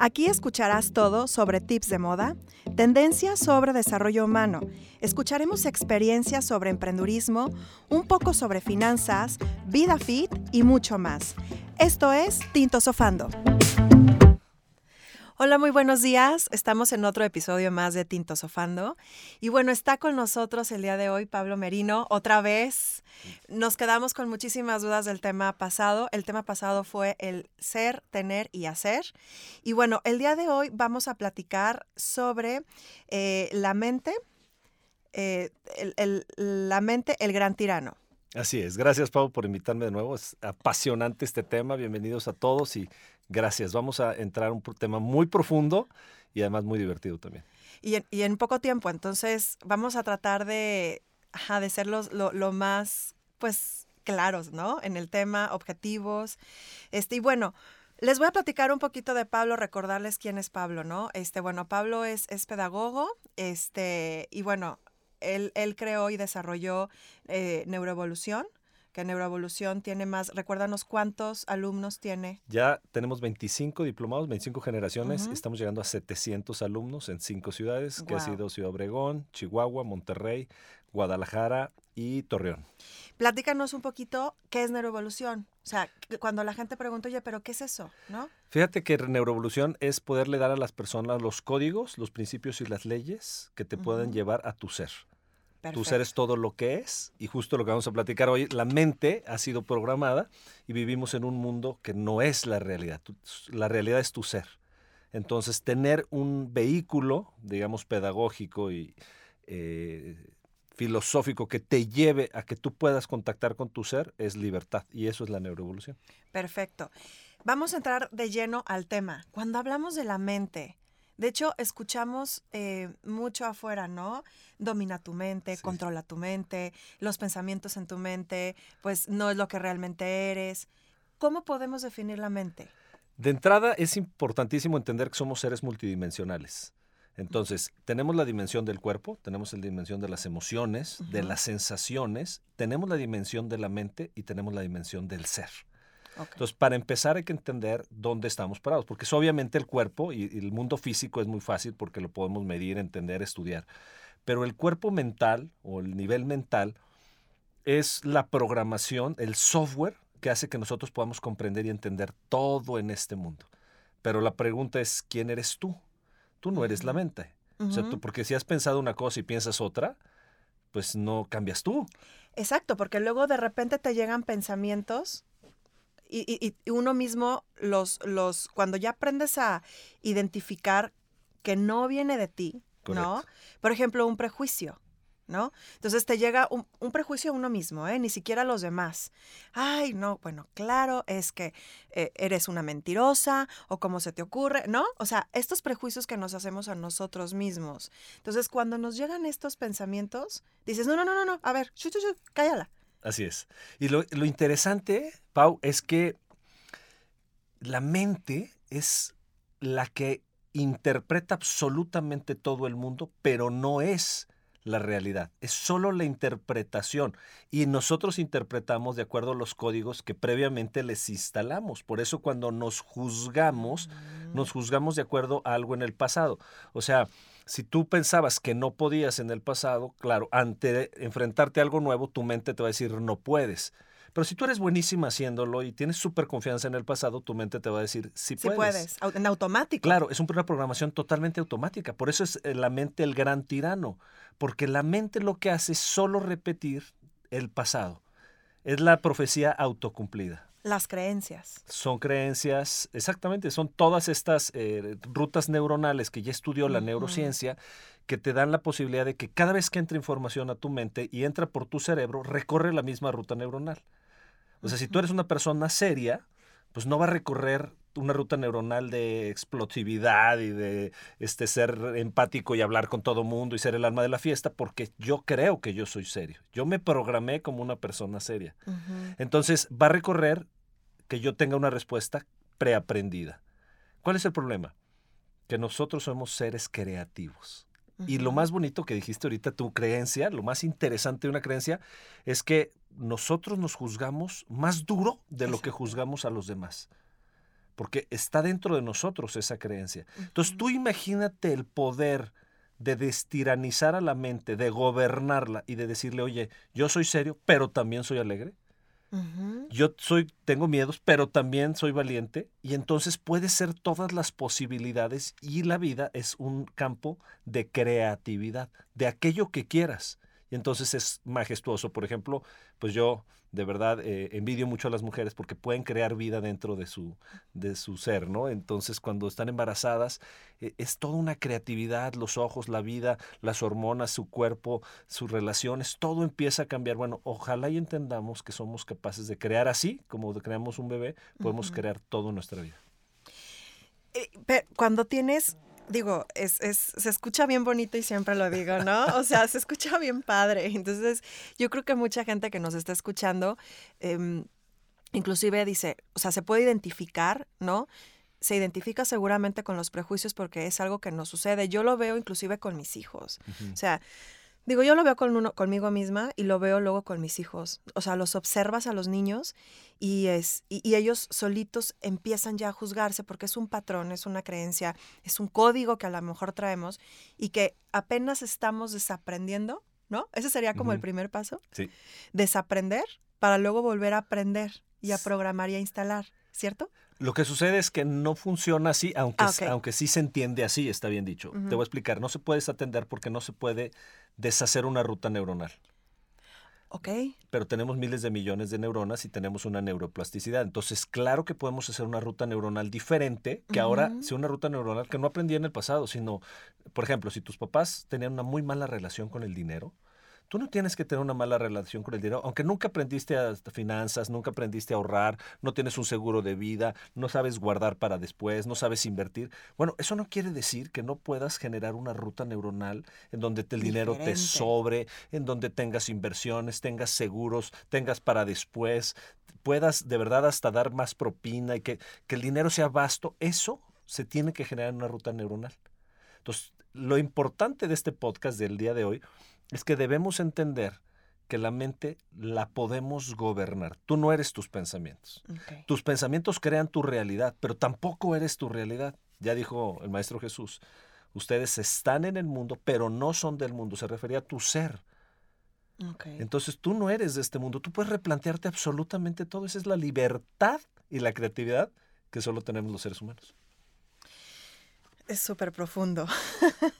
Aquí escucharás todo sobre tips de moda, tendencias sobre desarrollo humano. Escucharemos experiencias sobre emprendurismo, un poco sobre finanzas, vida fit y mucho más. Esto es Tinto Sofando. Hola, muy buenos días. Estamos en otro episodio más de Tinto Sofando. Y bueno, está con nosotros el día de hoy Pablo Merino, otra vez. Nos quedamos con muchísimas dudas del tema pasado. El tema pasado fue el ser, tener y hacer. Y bueno, el día de hoy vamos a platicar sobre eh, la mente, eh, la mente, el gran tirano. Así es. Gracias, Pau, por invitarme de nuevo. Es apasionante este tema. Bienvenidos a todos y Gracias. Vamos a entrar a un tema muy profundo y además muy divertido también. Y en, poco tiempo, entonces vamos a tratar de, de ser los, lo, lo, más, pues, claros, ¿no? En el tema, objetivos. Este, y bueno, les voy a platicar un poquito de Pablo, recordarles quién es Pablo, ¿no? Este, bueno, Pablo es, es pedagogo, este, y bueno, él, él creó y desarrolló eh, Neuroevolución, que Neuroevolución tiene más, recuérdanos cuántos alumnos tiene. Ya tenemos 25 diplomados, 25 generaciones, uh -huh. estamos llegando a 700 alumnos en cinco ciudades, que ha sido Ciudad Obregón, Chihuahua, Monterrey, Guadalajara y Torreón. Platícanos un poquito qué es neuroevolución. O sea, cuando la gente pregunta, oye, pero ¿qué es eso? ¿No? Fíjate que neuroevolución es poderle dar a las personas los códigos, los principios y las leyes que te uh -huh. pueden llevar a tu ser. Perfecto. Tu ser es todo lo que es y justo lo que vamos a platicar hoy, la mente ha sido programada y vivimos en un mundo que no es la realidad, la realidad es tu ser. Entonces, tener un vehículo, digamos, pedagógico y eh, filosófico que te lleve a que tú puedas contactar con tu ser es libertad y eso es la neuroevolución. Perfecto. Vamos a entrar de lleno al tema. Cuando hablamos de la mente, de hecho, escuchamos eh, mucho afuera, ¿no? Domina tu mente, sí. controla tu mente, los pensamientos en tu mente, pues no es lo que realmente eres. ¿Cómo podemos definir la mente? De entrada, es importantísimo entender que somos seres multidimensionales. Entonces, tenemos la dimensión del cuerpo, tenemos la dimensión de las emociones, uh -huh. de las sensaciones, tenemos la dimensión de la mente y tenemos la dimensión del ser. Okay. Entonces, para empezar hay que entender dónde estamos parados, porque es obviamente el cuerpo y, y, el mundo físico es muy fácil porque lo podemos medir, entender, estudiar. Pero el cuerpo mental o el nivel mental es la programación, el software que hace que nosotros podamos comprender y entender todo en este mundo. Pero la pregunta es, ¿quién eres tú? Tú no eres la mente. Uh -huh. o sea, tú, porque si has pensado una cosa y piensas otra, pues no cambias tú. Exacto, porque luego de repente te llegan pensamientos y, y, y, uno mismo los, los, cuando ya aprendes a identificar que no viene de ti, Correcto. ¿no? Por ejemplo, un prejuicio, ¿no? Entonces te llega un, prejuicio a uno mismo, ¿eh? Ni siquiera a los demás. Ay, no, bueno, claro, es que eh, eres una mentirosa o cómo se te ocurre, ¿no? O sea, estos prejuicios que nos hacemos a nosotros mismos. Entonces, cuando nos llegan estos pensamientos, dices, no, no, no, no, no, a ver, shu, shu, shu, cállala. Así es. Y lo, lo interesante, Pau, es que la mente es la que interpreta absolutamente todo el mundo, pero no es la realidad, es solo la interpretación y nosotros interpretamos de acuerdo a los códigos que previamente les instalamos. Por eso cuando nos juzgamos, mm. nos juzgamos de acuerdo a algo en el pasado. O sea, si tú pensabas que no podías en el pasado, claro, ante enfrentarte a algo nuevo, tu mente te va a decir no puedes. Pero si tú eres buenísima haciéndolo y tienes súper confianza en el pasado, tu mente te va a decir sí, sí puedes. puedes, en automático. Claro, es una programación totalmente automática. Por eso es eh, la mente el gran tirano. Porque la mente lo que hace es solo repetir el pasado. Es la profecía autocumplida. Las creencias. Son creencias, exactamente, son todas estas eh, rutas neuronales que ya estudió la neurociencia que te dan la posibilidad de que cada vez que entra información a tu mente y entra por tu cerebro, recorre la misma ruta neuronal. O sea, si tú eres una persona seria, pues no va a recorrer una ruta neuronal de explosividad y de este, ser empático y hablar con todo mundo y ser el alma de la fiesta porque yo creo que yo soy serio. Yo me programé como una persona seria. Entonces va a recorrer que yo tenga una respuesta preaprendida. ¿Cuál es el problema? Que nosotros somos seres creativos. Y lo más bonito que dijiste ahorita, tu creencia, lo más interesante de una creencia, es que nosotros nos juzgamos más duro de lo que juzgamos a los demás. Porque está dentro de nosotros esa creencia. Entonces tú imagínate el poder de destiranizar a la mente, de gobernarla y de decirle, oye, yo soy serio, pero también soy alegre. Yo soy, tengo miedos, pero también soy valiente y entonces puede ser todas las posibilidades y la vida es un campo de creatividad, de aquello que quieras. Y entonces es majestuoso. Por ejemplo, pues yo de verdad eh, envidio mucho a las mujeres porque pueden crear vida dentro de su, de su ser, ¿no? Entonces cuando están embarazadas eh, es toda una creatividad, los ojos, la vida, las hormonas, su cuerpo, sus relaciones, todo empieza a cambiar. Bueno, ojalá y entendamos que somos capaces de crear así, como creamos un bebé, podemos crear todo nuestra vida. Eh, cuando tienes digo, es, es, se escucha bien bonito y siempre lo digo, ¿no? O sea, se escucha bien padre. Entonces, yo creo que mucha gente que nos está escuchando, em, inclusive dice, o sea, se puede identificar, ¿no? Se identifica seguramente con los prejuicios porque es algo que nos sucede. Yo lo veo inclusive con mis hijos. O sea, Digo, yo lo veo con uno, conmigo misma y lo veo luego con mis hijos. O sea, los observas a los niños y, es, y, ellos solitos empiezan ya a juzgarse porque es un patrón, es una creencia, es un código que a lo mejor traemos y que apenas estamos desaprendiendo, ¿no? Ese sería como el primer paso. Sí. Desaprender para luego volver a aprender y a programar y a instalar, ¿cierto? Lo que sucede es que no funciona así, aunque, ah, aunque sí se entiende así, está bien dicho. Te voy a explicar, no se puede desatender porque no se puede deshacer una ruta neuronal. Ok. Pero tenemos miles de millones de neuronas y tenemos una neuroplasticidad. Entonces, claro que podemos hacer una ruta neuronal diferente, que ahora sea una ruta neuronal que no aprendí en el pasado, sino, por ejemplo, si tus papás tenían una muy mala relación con el dinero, Tú no tienes que tener una mala relación con el dinero, aunque nunca aprendiste a finanzas, nunca aprendiste a ahorrar, no tienes un seguro de vida, no sabes guardar para después, no sabes invertir. Bueno, eso no quiere decir que no puedas generar una ruta neuronal en donde el dinero te sobre, en donde tengas inversiones, tengas seguros, tengas para después, puedas de verdad hasta dar más propina y que, que el dinero sea vasto. Eso se tiene que generar en una ruta neuronal. Entonces, lo importante de este podcast del día de hoy es que debemos entender que la mente la podemos gobernar. Tú no eres tus pensamientos. Tus pensamientos crean tu realidad, pero tampoco eres tu realidad. Ya dijo el Maestro Jesús, ustedes están en el mundo, pero no son del mundo. Se refería a tu ser. Entonces tú no eres de este mundo. Tú puedes replantearte absolutamente todo. Esa es la libertad y la creatividad que solo tenemos los seres humanos. Es súper profundo.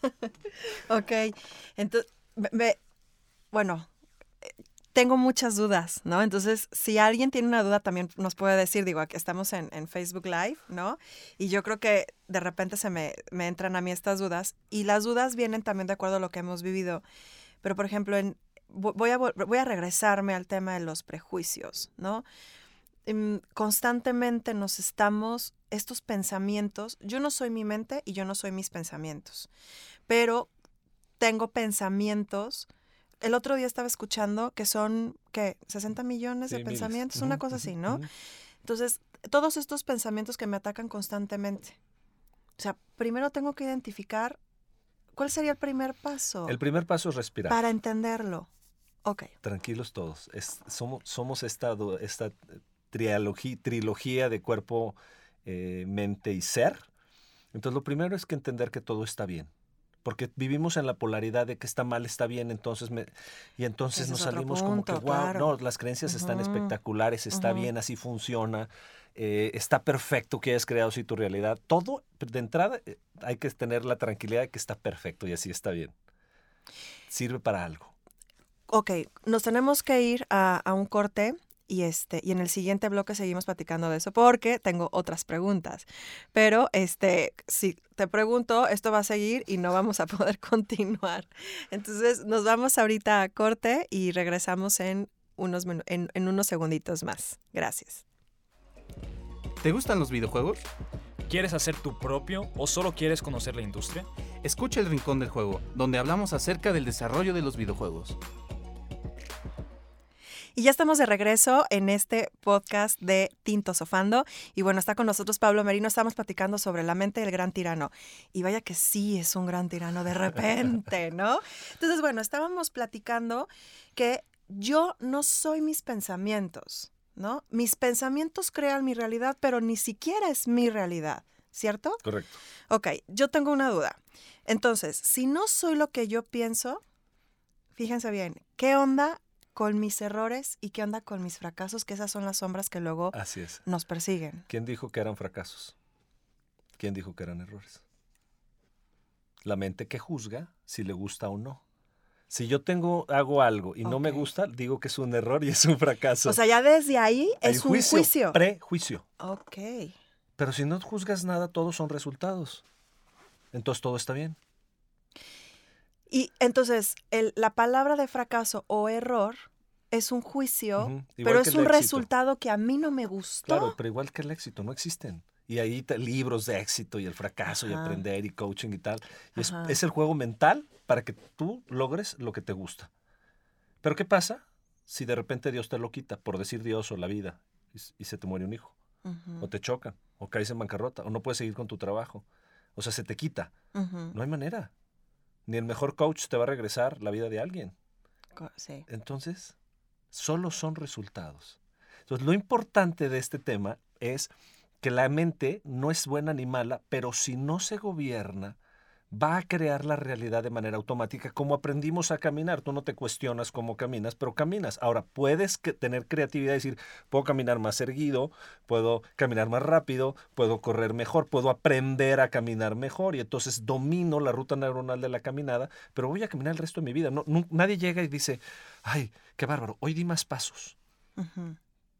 ok. Entonces, bueno, tengo muchas dudas, ¿no? Entonces, si alguien tiene una duda, también nos puede decir, digo, aquí estamos en, Facebook Live, ¿no? Y yo creo que de repente se me, entran a mí estas dudas. Y las dudas vienen también de acuerdo a lo que hemos vivido. Pero, por ejemplo, en, voy, a, voy a regresarme al tema de los prejuicios, ¿no? Em, constantemente nos estamos, estos pensamientos, yo no soy mi mente y yo no soy mis pensamientos, pero tengo pensamientos. El otro día estaba escuchando que son, ¿qué? 60 millones de pensamientos, una cosa así, ¿no? Entonces, todos estos pensamientos que me atacan constantemente. O sea, primero tengo que identificar cuál sería el primer paso. El primer paso es respirar. Para entenderlo. Ok. Tranquilos todos. somos, somos esta, trilogía de cuerpo, eh, mente y ser. Entonces, lo primero es que entender que todo está bien porque vivimos en la polaridad de que está mal, está bien, entonces me, y entonces nos salimos como que, wow, no, las creencias están espectaculares, está bien, así funciona, eh, está perfecto que hayas creado así tu realidad. Todo, de entrada, eh, hay que tener la tranquilidad de que está perfecto y así está bien. Sirve para algo. Ok, nos tenemos que ir a, a un corte y este y en el siguiente bloque seguimos platicando de eso porque tengo otras preguntas. Pero este si te pregunto, esto va a seguir y no vamos a poder continuar. Entonces, nos vamos ahorita a corte y regresamos en unos en, en unos segunditos más. Gracias. ¿Te gustan los videojuegos? ¿Quieres hacer tu propio o solo quieres conocer la industria? Escucha el Rincón del Juego, donde hablamos acerca del desarrollo de los videojuegos. Y ya estamos de regreso en este podcast de Tinto Sofando. Y bueno, está con nosotros Pablo Merino. Estamos platicando sobre la mente del gran tirano. Y vaya que sí es un gran tirano de repente, ¿no? Entonces, bueno, estábamos platicando que yo no soy mis pensamientos, ¿no? Mis pensamientos crean mi realidad, pero ni siquiera es mi realidad, ¿cierto? Correcto. Ok, yo tengo una duda. Entonces, si no soy lo que yo pienso, fíjense bien, ¿qué onda con mis errores y qué onda con mis fracasos? Que esas son las sombras que luego Así es. nos persiguen. ¿Quién dijo que eran fracasos? ¿Quién dijo que eran errores? La mente que juzga si le gusta o no. Si yo tengo, hago algo y no me gusta, digo que es un error y es un fracaso. O sea, ya desde ahí Hay es un juicio. Prejuicio. Ok. Pero si no juzgas nada, todos son resultados. Entonces todo está bien. Y entonces, el- la palabra de fracaso o error es un juicio, pero es un resultado que a mí no me gustó. Claro, pero igual que el éxito, no existen. Y ahí te- libros de éxito y el fracaso y aprender y coaching y tal. Y es, el juego mental para que tú logres lo que te gusta. Pero ¿qué pasa si de repente Dios te lo quita, por decir Dios o la vida, y, se te muere un hijo? O te chocan, o caes en bancarrota, o no puedes seguir con tu trabajo. O sea, se te quita. No hay manera. Ni el mejor coach te va a regresar la vida de alguien. Sí. Entonces, solo son resultados. Entonces, lo importante de este tema es que la mente no es buena ni mala, pero si no se gobierna, va a crear la realidad de manera automática, como aprendimos a caminar. Tú no te cuestionas cómo caminas, pero caminas. Ahora, puedes tener creatividad y decir, puedo caminar más erguido, puedo caminar más rápido, puedo correr mejor, puedo aprender a caminar mejor y entonces domino la ruta neuronal de la caminada, pero voy a caminar el resto de mi vida. No, nadie llega y dice, ay, qué bárbaro, hoy di más pasos.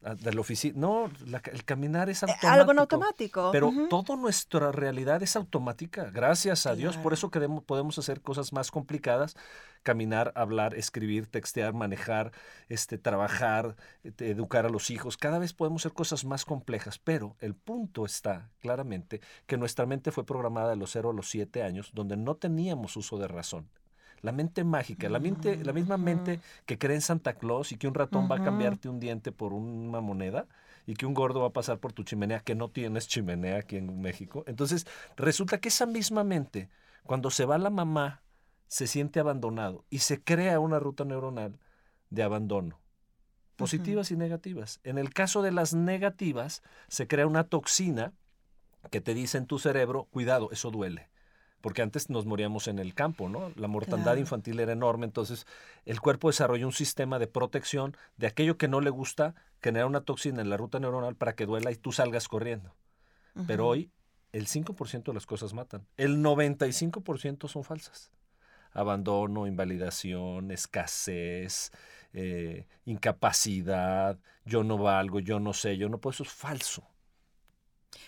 De la oficina. No, la el caminar es Eh, automático. Algo en automático. Pero toda nuestra realidad es automática, gracias a Dios. Por eso queremos- podemos hacer cosas más complicadas, caminar, hablar, escribir, textear, manejar, este, trabajar, eh, educar a los hijos. Cada vez podemos hacer cosas más complejas, pero el punto está claramente que nuestra mente fue programada de los 0 a los 7 años, donde no teníamos uso de razón. La mente mágica, la, mente, la misma mente que cree en Santa Claus y que un ratón va a cambiarte un diente por una moneda y que un gordo va a pasar por tu chimenea, que no tienes chimenea aquí en México. Entonces, resulta que esa misma mente, cuando se va la mamá, se siente abandonado y se crea una ruta neuronal de abandono, positivas y negativas. En el caso de las negativas, se crea una toxina que te dice en tu cerebro, cuidado, eso duele. Porque antes nos moríamos en el campo, ¿no? La mortandad Claro. infantil era enorme, entonces el cuerpo desarrolla un sistema de protección de aquello que no le gusta, genera una toxina en la ruta neuronal para que duela y tú salgas corriendo. Pero hoy el 5% de las cosas matan. El 95% son falsas. Abandono, invalidación, escasez, eh, incapacidad, yo no valgo, yo no sé, yo no puedo. Eso es falso.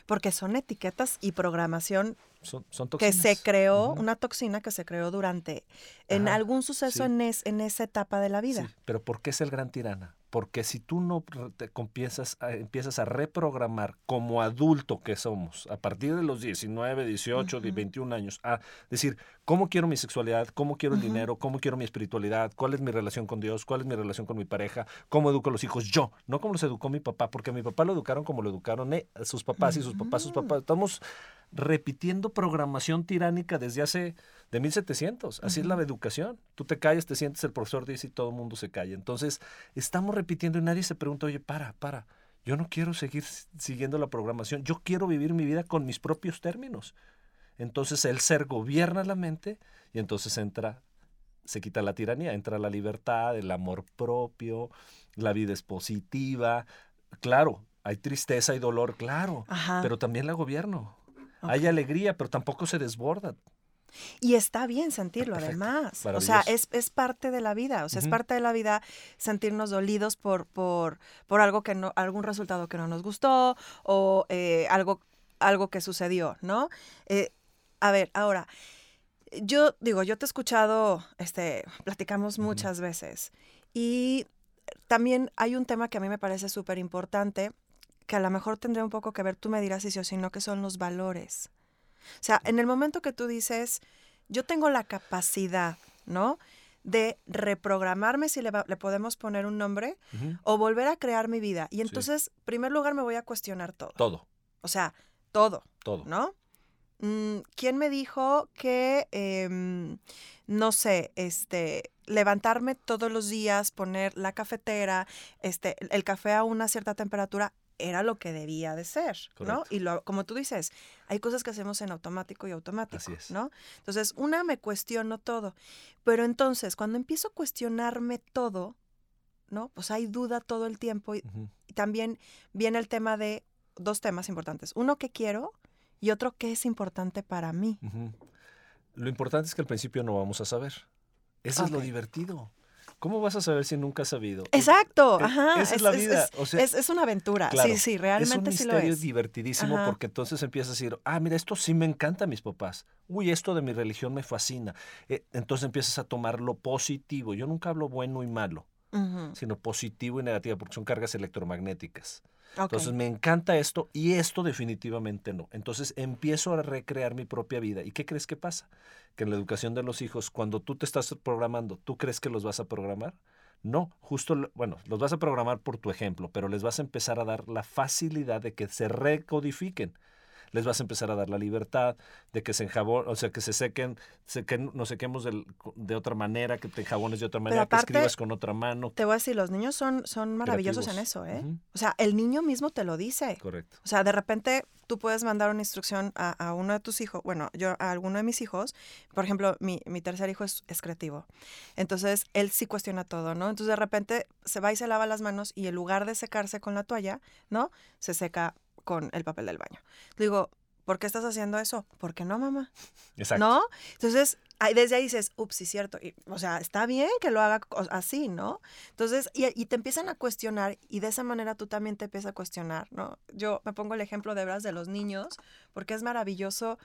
Porque son etiquetas y programación Son, son que se creó, una toxina que se creó durante, en algún suceso sí. en, es- en esa etapa de la vida. Sí, pero ¿por qué es el gran tirana? Porque si tú no te empiezas a, empiezas a reprogramar como adulto que somos, a partir de los 19, 18, de Ujú. 21 años, a decir, ¿cómo quiero mi sexualidad? ¿Cómo quiero el dinero? ¿Cómo quiero mi espiritualidad? ¿Cuál es mi relación con Dios? ¿Cuál es mi relación con mi pareja? ¿Cómo educo a los hijos? Yo, no como los educó mi papá, porque a mi papá lo educaron como lo educaron eh, sus papás y sus papás, sus papás. Estamos repitiendo programación tiránica desde hace de 1700. Así es la educación. Tú te callas, te sientes, el profesor dice y todo el mundo se calla. Entonces, estamos repitiendo y nadie se pregunta, oye, para, para. Yo no quiero seguir siguiendo la programación. Yo quiero vivir mi vida con mis propios términos. Entonces, el ser gobierna la mente y entonces entra, se quita la tiranía, entra la libertad, el amor propio, la vida es positiva. Claro, hay tristeza y dolor, claro, Ajá. pero también la gobierno. Hay alegría, pero tampoco se desborda. Y está bien sentirlo, Perfecto, además. O sea, es, es parte de la vida. O sea, es parte de la vida sentirnos dolidos por, por, por algo que no, algún resultado que no nos gustó o eh, algo, algo que sucedió, ¿no? Eh, a ver, ahora, yo digo, yo te he escuchado, este, platicamos muchas veces. Y también hay un tema que a mí me parece súper importante, que a lo mejor tendría un poco que ver, tú me dirás si sí o si no, que son los valores. O sea, en el momento que tú dices, yo tengo la capacidad, ¿no? De reprogramarme, si le, va- le podemos poner un nombre, o volver a crear mi vida. Y entonces, en primer lugar, me voy a cuestionar todo. Todo, O sea, todo, todo. ¿no? Mm, ¿Quién me dijo que, em, no sé, este, levantarme todos los días, poner la cafetera, este, el café a una cierta temperatura era lo que debía de ser, ¿no? Y lo, como tú dices, hay cosas que hacemos en automático y automático, Así es. ¿no? Entonces, una, me cuestiono todo, pero entonces, cuando empiezo a cuestionarme todo, ¿no? Pues hay duda todo el tiempo y, también viene el tema de dos temas importantes. Uno, ¿qué quiero? Y otro, ¿qué es importante para mí? Lo importante es que al principio no vamos a saber. Eso es lo divertido. ¿Cómo vas a saber si nunca has sabido? Exacto, E- ajá. esa es la vida, o sea, es, es una aventura. claro, sí, sí, es un realmente sí lo misterio es. divertidísimo Ajá. porque entonces empiezas a decir, ah, mira, esto sí me encanta a mis papás. Uy, esto de mi religión me fascina. Eh, entonces empiezas a tomar lo positivo. Yo nunca hablo bueno y malo, sino positivo y negativo porque son cargas electromagnéticas. Entonces me encanta esto y esto definitivamente no. Entonces empiezo a recrear mi propia vida. ¿Y qué crees que pasa? Que en la educación de los hijos, cuando tú te estás programando, ¿tú crees que los vas a programar? No, justo, bueno, los vas a programar por tu ejemplo, pero les vas a empezar a dar la facilidad de que se recodifiquen. Les vas a empezar a dar la libertad de que se enjabon, o sea, que se sequen, sequen nos sequemos del- de otra manera, que te enjabones de otra manera, aparte, que escribas con otra mano. Te voy a decir, los niños son, son maravillosos en eso, ¿eh? O sea, el niño mismo te lo dice. Correcto. O sea, de repente tú puedes mandar una instrucción a, a uno de tus hijos, bueno, yo a alguno de mis hijos, por ejemplo, mi, mi tercer hijo es, es creativo. Entonces, él sí cuestiona todo, ¿no? Entonces, de repente se va y se lava las manos y en lugar de secarse con la toalla, ¿no? Se seca con el papel del baño. Digo, ¿por qué estás haciendo eso? ¿Por qué no, mamá? Exacto. ¿No? Entonces, ahí- desde ahí dices, ups, sí, cierto. Y, o sea, está bien que lo haga así, ¿no? Entonces, y, y te empiezan a cuestionar y de esa manera tú también te empiezas a cuestionar, ¿no? Yo me pongo el ejemplo de veras de los niños, porque es maravilloso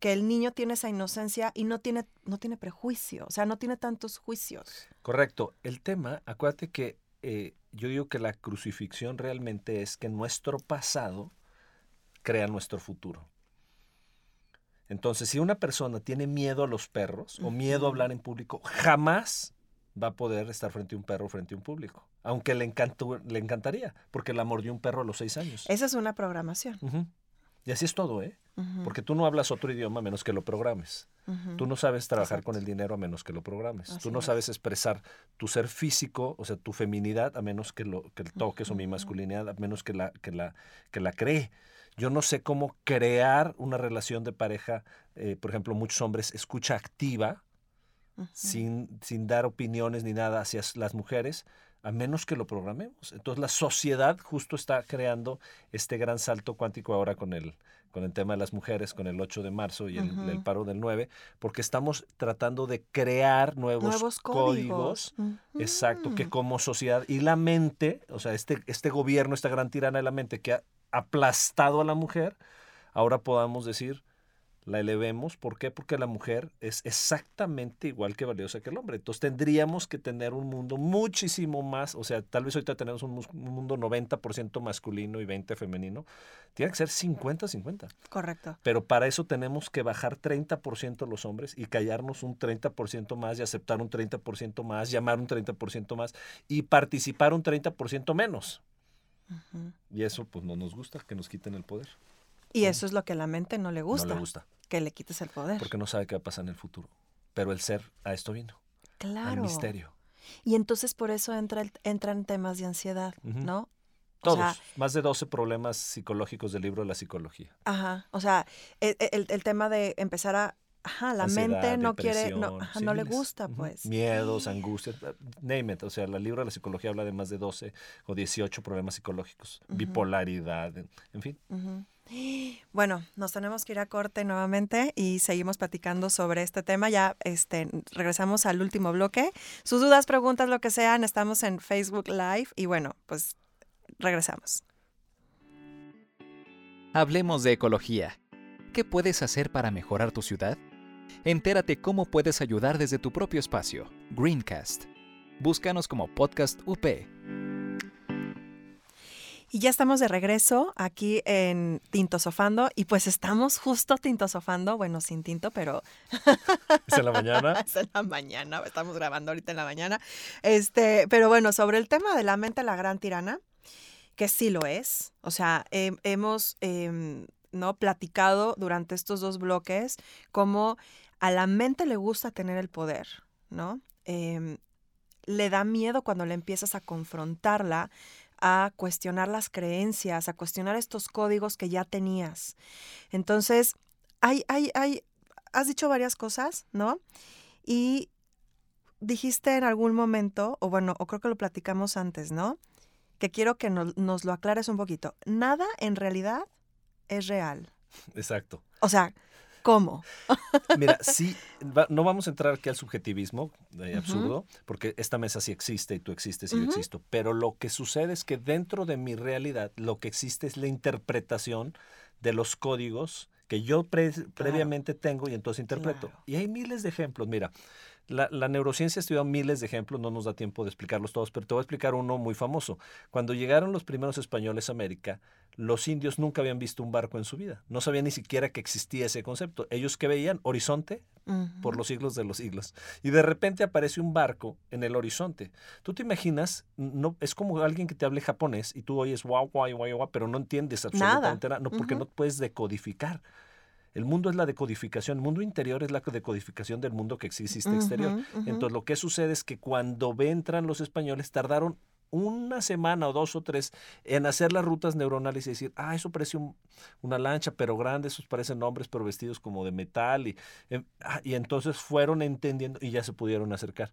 que el niño tiene esa inocencia y no tiene, no tiene prejuicio, o sea, no tiene tantos juicios. Correcto. El tema, acuérdate que eh, yo digo que la crucifixión realmente es que nuestro pasado crea nuestro futuro. Entonces, si una persona tiene miedo a los perros o miedo a hablar en público, jamás va a poder estar frente a un perro o frente a un público. Aunque le, encantó, le encantaría, porque la mordió un perro a los seis años. Esa es una programación. Y así es todo, ¿eh? Porque tú no hablas otro idioma a menos que lo programes. Tú no sabes trabajar con el dinero a menos que lo programes. Así Tú no es. sabes expresar tu ser físico, o sea, tu feminidad, a menos que lo que toques, o mi masculinidad, a menos que la, que la, que la cree. Yo no sé cómo crear una relación de pareja, eh, por ejemplo, muchos hombres, escucha activa, sin, sin dar opiniones ni nada hacia las mujeres, a menos que lo programemos. Entonces la sociedad justo está creando este gran salto cuántico ahora con el, con el tema de las mujeres, con el 8 de marzo y el, paro del 9, porque estamos tratando de crear nuevos, Nuevos códigos. códigos. Exacto, que como sociedad y la mente, o sea, este, este gobierno, esta gran tirana de la mente que ha aplastado a la mujer, ahora podamos decir, la elevemos. ¿Por qué? Porque la mujer es exactamente igual que valiosa que el hombre. Entonces tendríamos que tener un mundo muchísimo más, o sea, tal vez ahorita tenemos un, un mundo 90% masculino y 20% femenino. Tiene que ser 50-50. Correcto. Pero para eso tenemos que bajar 30% los hombres y callarnos un 30% más y aceptar un 30% más, llamar un 30% más y participar un 30% menos. Y eso pues no nos gusta, que nos quiten el poder. Y eso es lo que a la mente no le gusta, No le gusta, que le quites el poder. porque no sabe qué va a pasar en el futuro. Pero el ser a esto vino, al claro. misterio. Y entonces por eso entra el- entran temas de ansiedad. ¿no? O Todos, sea, más de 12 problemas psicológicos del libro de la psicología. ajá, o sea, e- e- el, el tema de empezar a, ajá, la Ansiedad, mente no quiere, no, ajá, no le gusta, pues. Miedos, angustias, eh, name it. O sea, el libro de la psicología habla de más de 12 o 18 problemas psicológicos. Bipolaridad, en- en fin. Bueno, nos tenemos que ir a corte nuevamente y seguimos platicando sobre este tema. Ya este, regresamos al último bloque. Sus dudas, preguntas, lo que sean, estamos en Facebook Live y bueno, pues regresamos. Hablemos de ecología. ¿Qué puedes hacer para mejorar tu ciudad? Entérate cómo puedes ayudar desde tu propio espacio. Greencast. Búscanos como Podcast UP. Y ya estamos de regreso aquí en Tinto Sofando y pues estamos justo Tinto Sofando, bueno, sin tinto, pero ¿Es en la mañana? es en la mañana, estamos grabando ahorita en la mañana. Este, pero bueno, sobre el tema de la mente la gran tirana, que sí lo es, o sea, hem- hemos em, no platicado durante estos dos bloques cómo a la mente le gusta tener el poder, ¿no? Em, le da miedo cuando le empiezas a confrontarla, a cuestionar las creencias, a cuestionar estos códigos que ya tenías. Entonces, hay, hay, hay, has dicho varias cosas, ¿no? Y dijiste en algún momento, o bueno, o creo que lo platicamos antes, ¿no? Que quiero que nos, nos lo aclares un poquito. Nada en realidad es real. Exacto. O sea, ¿cómo? Mira, sí, va- no vamos a entrar aquí al subjetivismo eh, absurdo, porque esta mesa sí existe y tú existes y yo existo, pero lo que sucede es que dentro de mi realidad lo que existe es la interpretación de los códigos que yo pre- previamente tengo y entonces interpreto. Claro. Y hay miles de ejemplos, mira. La, la neurociencia ha estudiado miles de ejemplos, no nos da tiempo de explicarlos todos, pero te voy a explicar uno muy famoso. Cuando llegaron los primeros españoles a América, los indios nunca habían visto un barco en su vida. No sabían ni siquiera que existía ese concepto. Ellos que veían horizonte por los siglos de los siglos. Y de repente aparece un barco en el horizonte. Tú te imaginas, no, es como alguien que te hable japonés y tú oyes guau, guau, guau, guau, pero no entiendes absolutamente nada, no, porque no puedes decodificar. El mundo es la decodificación, el mundo interior es la decodificación del mundo que existe exterior. Ujú, ujú. Entonces lo que sucede es que cuando entran los españoles tardaron una semana o dos o tres en hacer las rutas neuronales y decir, ah, eso parece un- una lancha, pero grande, esos parecen hombres, pero vestidos como de metal. Y, em, ah, y entonces fueron entendiendo y ya se pudieron acercar.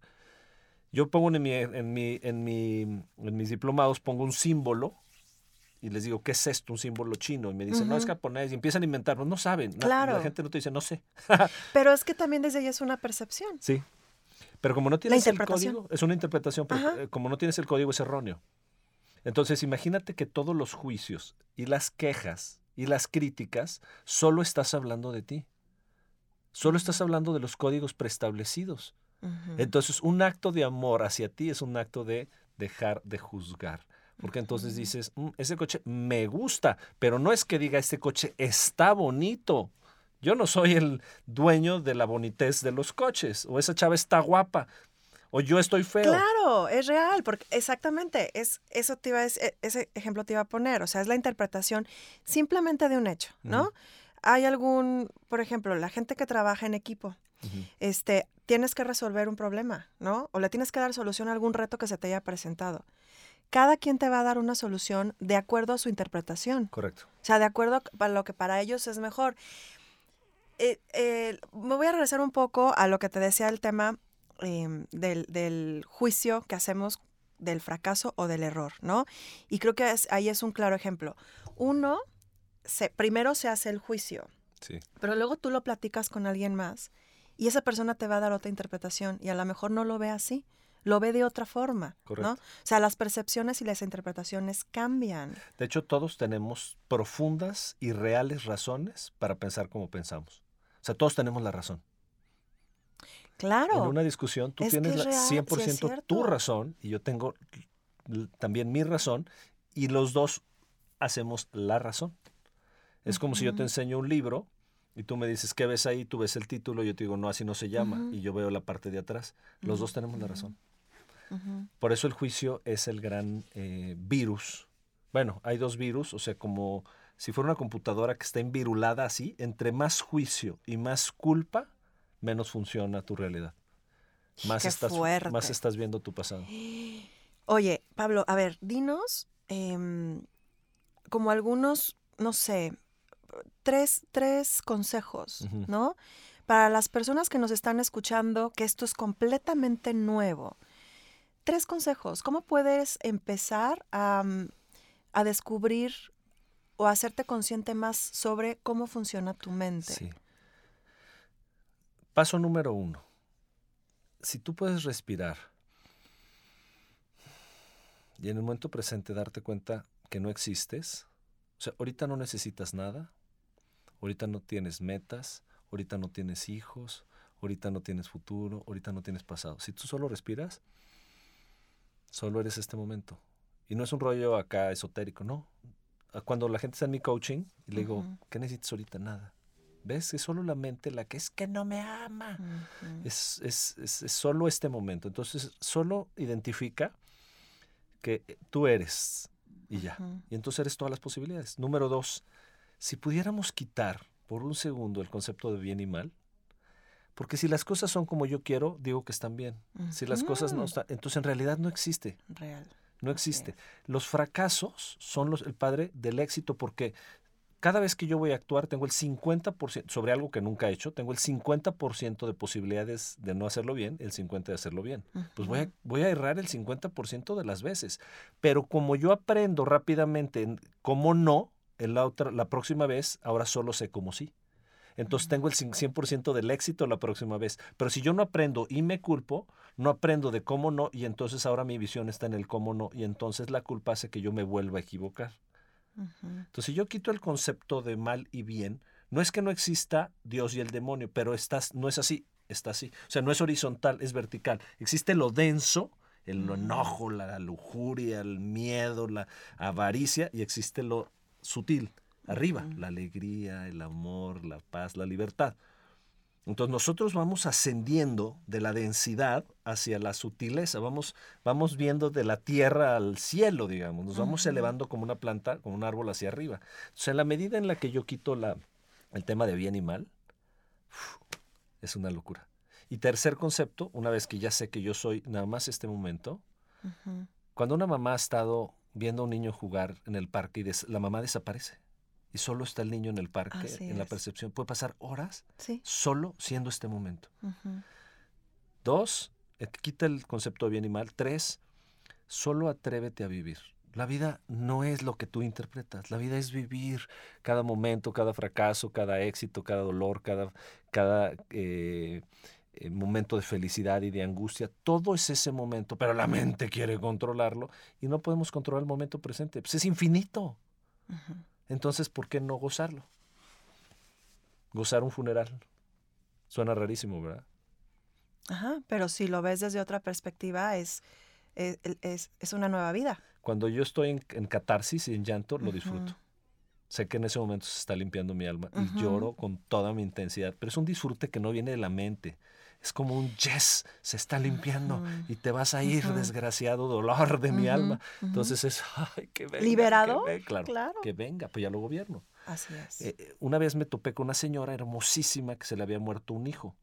Yo pongo en, mi, en, mi, en, mi, en mis diplomados, pongo un símbolo y les digo, ¿qué es esto? Un símbolo chino. Y me dicen, no, es japonés. Y empiezan a inventarlo. No saben. La- Claro. La gente no te dice, no sé. Pero es que también desde ahí es una percepción. Sí. Pero como no tienes el interpretación. código, es una interpretación, pero Ajá. eh, como no tienes el código es erróneo. Entonces imagínate que todos los juicios y las quejas y las críticas solo estás hablando de ti. Solo estás hablando de los códigos preestablecidos. Entonces un acto de amor hacia ti es un acto de dejar de juzgar. Porque entonces dices, "Mm, ese coche me gusta, pero no es que diga, este coche está bonito. Yo no soy el dueño de la bonitez de los coches, o esa chava está guapa, o yo estoy feo. Claro, es real, porque exactamente, es, eso te iba a e- ese ejemplo te iba a poner, o sea, es la interpretación simplemente de un hecho, ¿no? Hay algún, por ejemplo, la gente que trabaja en equipo, este, tienes que resolver un problema, ¿no? O le tienes que dar solución a algún reto que se te haya presentado. Cada quien te va a dar una solución de acuerdo a su interpretación. Correcto. O sea, de acuerdo a lo que para ellos es mejor. Eh, eh, me voy a regresar un poco a lo que te decía el tema em, del, del juicio que hacemos del fracaso o del error, ¿no? Y creo que es- ahí es un claro ejemplo. Uno, se, primero se hace el juicio, Sí. pero luego tú lo platicas con alguien más y esa persona te va a dar otra interpretación y a lo mejor no lo ve así, lo ve de otra forma, Correcto. ¿no? O sea, las percepciones y las interpretaciones cambian. De hecho, todos tenemos profundas y reales razones para pensar como pensamos. O sea, todos tenemos la razón. Claro. En una discusión tú Es tienes es la- real, sí es 100% tu razón y yo tengo también mi razón y los dos hacemos la razón. Es como si yo te enseño un libro y tú me dices, ¿qué ves ahí? Tú ves el título y yo te digo, no, así no se llama. Y yo veo la parte de atrás. Los dos tenemos la ujú. Por eso el juicio es el gran eh, virus. Bueno, hay dos virus, o sea, como si fuera una computadora que está envirulada así, entre más juicio y más culpa, menos funciona tu realidad. Más, Qué estás, fuerte. más estás viendo tu pasado. Oye, Pablo, a ver, dinos em, como algunos, no sé, tres, tres consejos. ¿no? Para las personas que nos están escuchando, que esto es completamente nuevo. Tres consejos. ¿Cómo puedes empezar a, mm, a descubrir o hacerte consciente más sobre cómo funciona tu mente? Sí. Paso número uno. Si tú puedes respirar y en el momento presente darte cuenta que no existes, o sea, ahorita no necesitas nada, ahorita no tienes metas, ahorita no tienes hijos, ahorita no tienes futuro, ahorita no tienes pasado. Si tú solo respiras, solo eres este momento Y no es un rollo acá esotérico, no. Ah, Cuando la gente está en mi coaching y le digo, Ujú. ¿qué necesitas ahorita? Nada. ¿Ves? Es solo la mente la que es que no me ama. Es, es- es- es solo este momento. Entonces, solo identifica que tú eres y ya. Y entonces eres todas las posibilidades. Número dos, si pudiéramos quitar por un segundo el concepto de bien y mal, porque si las cosas son como yo quiero, digo que están bien. Si las cosas no están, entonces en realidad no existe. Real. No existe. Los fracasos son los, el padre del éxito porque cada vez que yo voy a actuar tengo el 50% sobre algo que nunca he hecho, tengo el 50% de posibilidades de no hacerlo bien, el 50% de hacerlo bien. Pues voy a, Ujú. voy a errar el 50% de las veces. Pero como yo aprendo rápidamente en cómo no, en la, otra, la próxima vez, ahora solo sé cómo sí. Entonces tengo el cin- 100% del éxito la próxima vez. Pero si yo no aprendo y me culpo, no aprendo de cómo no y entonces ahora mi visión está en el cómo no y entonces la culpa hace que yo me vuelva a equivocar. Entonces si yo quito el concepto de mal y bien, no es que no exista Dios y el demonio, pero estás, no es así, está así. O sea, no es horizontal, es vertical. Existe lo denso, el enojo, la lujuria, el miedo, la avaricia y existe lo sutil, arriba, la alegría, el amor, la paz, la libertad. Entonces nosotros vamos ascendiendo de la densidad hacia la sutileza, vamos, vamos viendo de la tierra al cielo, digamos, nos vamos elevando como una planta, como un árbol hacia arriba. Sea, en la medida en la que yo quito la, el tema de bien y mal, es una locura. Y tercer concepto, una vez que ya sé que yo soy nada más este momento, cuando una mamá ha estado viendo a un niño jugar en el parque y la mamá desaparece y solo está el niño en el parque, Así en la percepción, puede pasar horas Sí. solo siendo este momento. Dos, quita el concepto de bien y mal. Tres, solo atrévete a vivir. La vida no es lo que tú interpretas, la vida es vivir cada momento, cada fracaso, cada éxito, cada dolor, cada, cada eh, eh, momento de felicidad y de angustia. Todo es ese momento, pero la mente quiere controlarlo y no podemos controlar el momento presente. Pues es infinito. Entonces, ¿por qué no gozarlo? Gozar un funeral. Suena rarísimo, ¿verdad? Ajá, pero si lo ves desde otra perspectiva, es, es, es- es una nueva vida. Cuando yo estoy en, en catarsis y en llanto, lo disfruto. Sé que en ese momento se está limpiando mi alma y lloro con toda mi intensidad, pero es un disfrute que no viene de la mente. Es como un yes, se está limpiando y te vas a ir, desgraciado dolor de mi alma. Entonces es, ay, que venga. ¿Liberado? Que venga, claro, Claro. que venga, pues ya lo gobierno. Así es. Eh, eh, una vez me topé con una señora hermosísima que se le había muerto un hijo.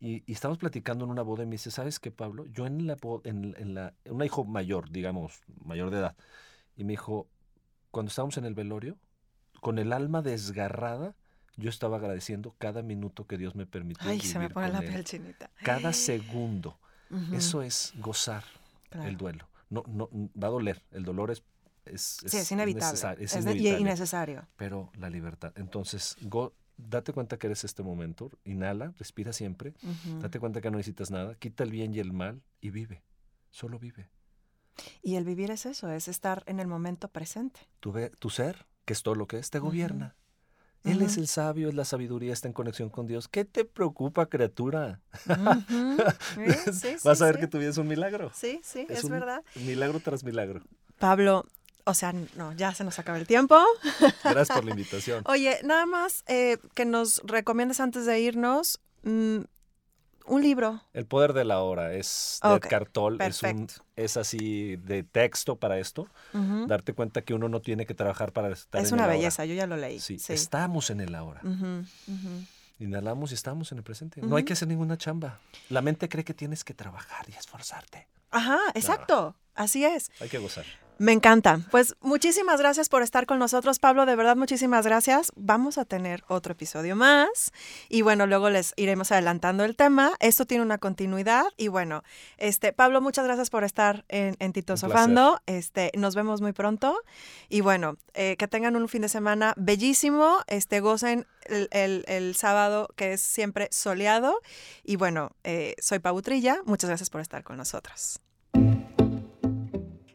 Y, y estábamos platicando en una boda y me dice, ¿sabes qué, Pablo? Yo en la boda, en, en la, un hijo mayor, digamos, mayor de edad. Y me dijo, cuando estábamos en el velorio, con el alma desgarrada, yo estaba agradeciendo cada minuto que Dios me permitió Ay, se me vivir pone con la él. piel chinita. Cada segundo. Eso es gozar claro. el duelo. No, no, va a doler. El dolor es... es, Sí, es inevitable. es Es inevitable innecesario. pero la libertad. Entonces, go- date cuenta que eres este momento, inhala, respira siempre, date cuenta que no necesitas nada, quita el bien y el mal y vive, solo vive. Y el vivir es eso, es estar en el momento presente. Tu, ve- tu ser, que es todo lo que es, te gobierna. Él es el sabio, es la sabiduría, está en conexión con Dios. ¿Qué te preocupa, criatura? Sí, sí, Vas sí, a ver sí. que tu vida es un milagro. Sí, sí, es, un verdad. Milagro tras milagro. Pablo, o sea, no, ya se nos acaba el tiempo. Gracias por la invitación. Oye, nada más eh, que nos recomiendes antes de irnos mm, un libro. El poder de la hora es de Ok, Cartol, es, un, es así de texto para esto. Darte cuenta que uno no tiene que trabajar para estar Es en una el ahora. belleza, yo ya lo leí. Sí, Sí. estamos en el ahora. Inhalamos y estamos en el presente. No hay que hacer ninguna chamba. La mente cree que tienes que trabajar y esforzarte. Ajá, exacto. Así es. Hay que gozar. Me encanta. Pues muchísimas gracias por estar con nosotros, Pablo. De verdad, muchísimas gracias. Vamos a tener otro episodio más. Y bueno, luego les iremos adelantando el tema. Esto tiene una continuidad. Y bueno, este, Pablo, muchas gracias por estar en, en Tito Sofando. Este, nos vemos muy pronto. Y bueno, eh, que tengan un fin de semana bellísimo. Este, gocen el, el- el sábado, que es siempre soleado. Y bueno, eh, soy Pau Trilla. Muchas gracias por estar con nosotros.